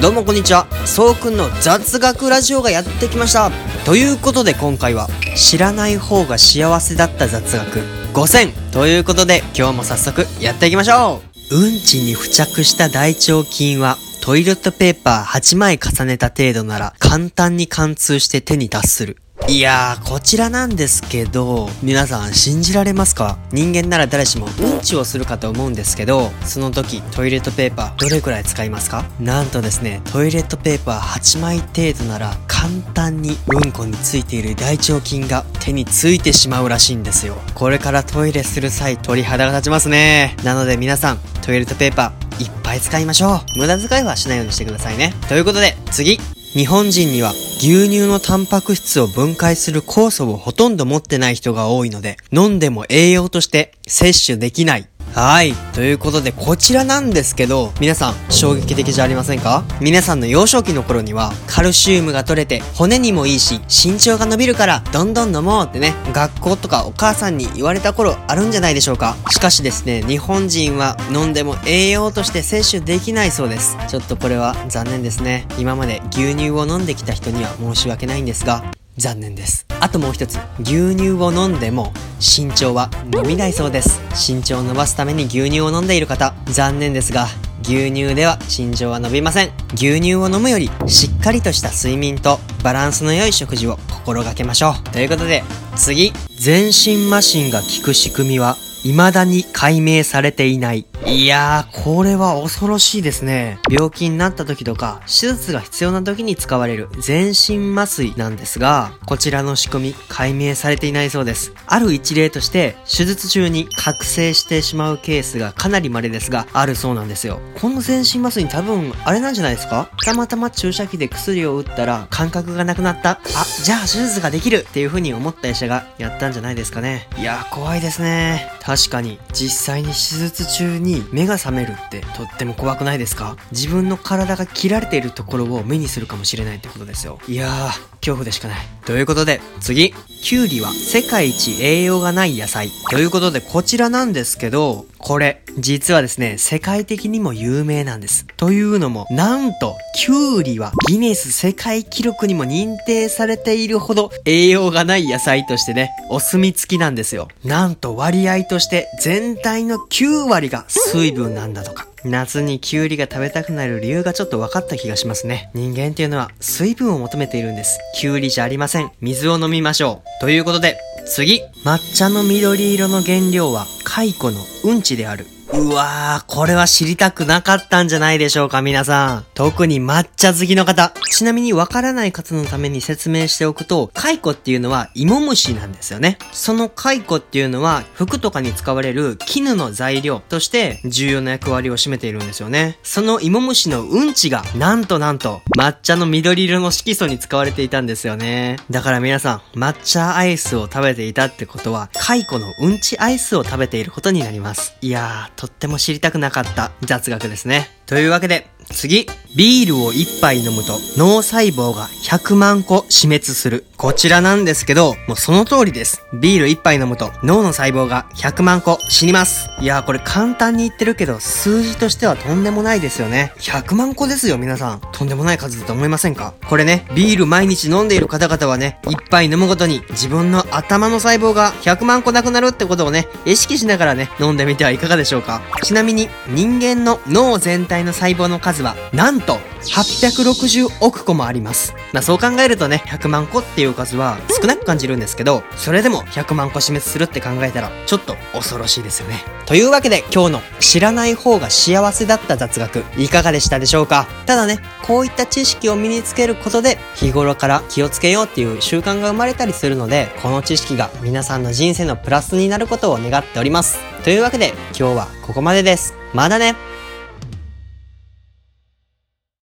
どうもこんにちは。そうくんの雑学ラジオがやってきました。ということで今回は、知らない方が幸せだった雑学5000ということで今日も早速やっていきましょううんちに付着した大腸菌はトイレットペーパー8枚重ねた程度なら簡単に貫通して手に達する。いやー、こちらなんですけど、皆さん信じられますか？人間なら誰しもうんちをするかと思うんですけど、その時トイレットペーパーどれくらい使いますか？なんとですね、トイレットペーパー8枚程度なら簡単にうんこについている大腸菌が手についてしまうらしいんですよ。これからトイレする際鳥肌が立ちますね。なので皆さん、トイレットペーパーいっぱい使いましょう。無駄遣いはしないようにしてくださいね。ということで、次日本人には牛乳のタンパク質を分解する酵素をほとんど持ってない人が多いので、飲んでも栄養として摂取できない。はい。ということで、こちらなんですけど、皆さん、衝撃的じゃありませんか？皆さんの幼少期の頃には、カルシウムが取れて、骨にもいいし、身長が伸びるから、どんどん飲もうってね、学校とかお母さんに言われた頃あるんじゃないでしょうかしかしですね、日本人は飲んでも栄養として摂取できないそうです。ちょっとこれは残念ですね。今まで牛乳を飲んできた人には申し訳ないんですが、残念です。ともう一つ、牛乳を飲んでも身長は伸びないそうです。身長を伸ばすために牛乳を飲んでいる方、残念ですが、牛乳では身長は伸びません。牛乳を飲むよりしっかりとした睡眠とバランスの良い食事を心がけましょう。ということで、次、全身麻疹が効く仕組みは未だに解明されていない。いやー、これは恐ろしいですね。病気になった時とか、手術が必要な時に使われる全身麻酔なんですが、こちらの仕組み、解明されていないそうです。ある一例として、手術中に覚醒してしまうケースがかなり稀ですが、あるそうなんですよ。この全身麻酔多分、あれなんじゃないですか？たまたま注射器で薬を打ったら、感覚がなくなった。あ、じゃあ手術ができるっていう風に思った医者がやったんじゃないですかね。いやー、怖いですね。確かに、実際に手術中に目が覚めるってとっても怖くないですか？自分の体が切られているところを目にするかもしれないってことですよ。いやー、恐怖でしかない。ということで、次。キュウリは世界一栄養がない野菜。ということで、こちらなんですけど、これ、実はですね、世界的にも有名なんです。というのも、なんと、キュウリはギネス世界記録にも認定されているほど栄養がない野菜としてね、お墨付きなんですよ。なんと割合として全体の9割が水分なんだとか。夏にキュウリが食べたくなる理由がちょっと分かった気がしますね。人間っていうのは水分を求めているんです。キュウリじゃありません。水を飲みましょう。ということで、次抹茶の緑色の原料は蚕のうんちである。うわー、これは知りたくなかったんじゃないでしょうか、皆さん。特に抹茶好きの方。ちなみにわからない方のために説明しておくと、蚕っていうのは芋虫なんですよね。その蚕っていうのは服とかに使われる絹の材料として重要な役割を占めているんですよね。その芋虫のうんちが、なんとなんと、抹茶の緑色の色素に使われていたんですよね。だから皆さん、抹茶アイスを食べていたってことは、蚕のうんちアイスを食べていることになります。いやー、とっても知りたくなかった雑学ですね。というわけで、次。ビールを一杯飲むと脳細胞が100万個死滅する。こちらなんですけど、もうその通りです。ビール一杯飲むと脳の細胞が100万個死にます。いやーこれ簡単に言ってるけど、数字としてはとんでもないですよね。100万個ですよ皆さん。とんでもない数だと思いませんか？これね、ビール毎日飲んでいる方々はね、一杯飲むごとに自分の頭の細胞が100万個なくなるってことをね、意識しながらね、飲んでみてはいかがでしょうか？ちなみに、人間の脳全体体の細胞の数は、なんと860億個もあります。まあそう考えるとね、100万個っていう数は少なく感じるんですけど、それでも100万個死滅するって考えたら、ちょっと恐ろしいですよね。というわけで今日の知らない方が幸せだった雑学、いかがでしたでしょうか？ただね、こういった知識を身につけることで、日頃から気をつけようっていう習慣が生まれたりするので、この知識が皆さんの人生のプラスになることを願っております。というわけで今日はここまでです。まだね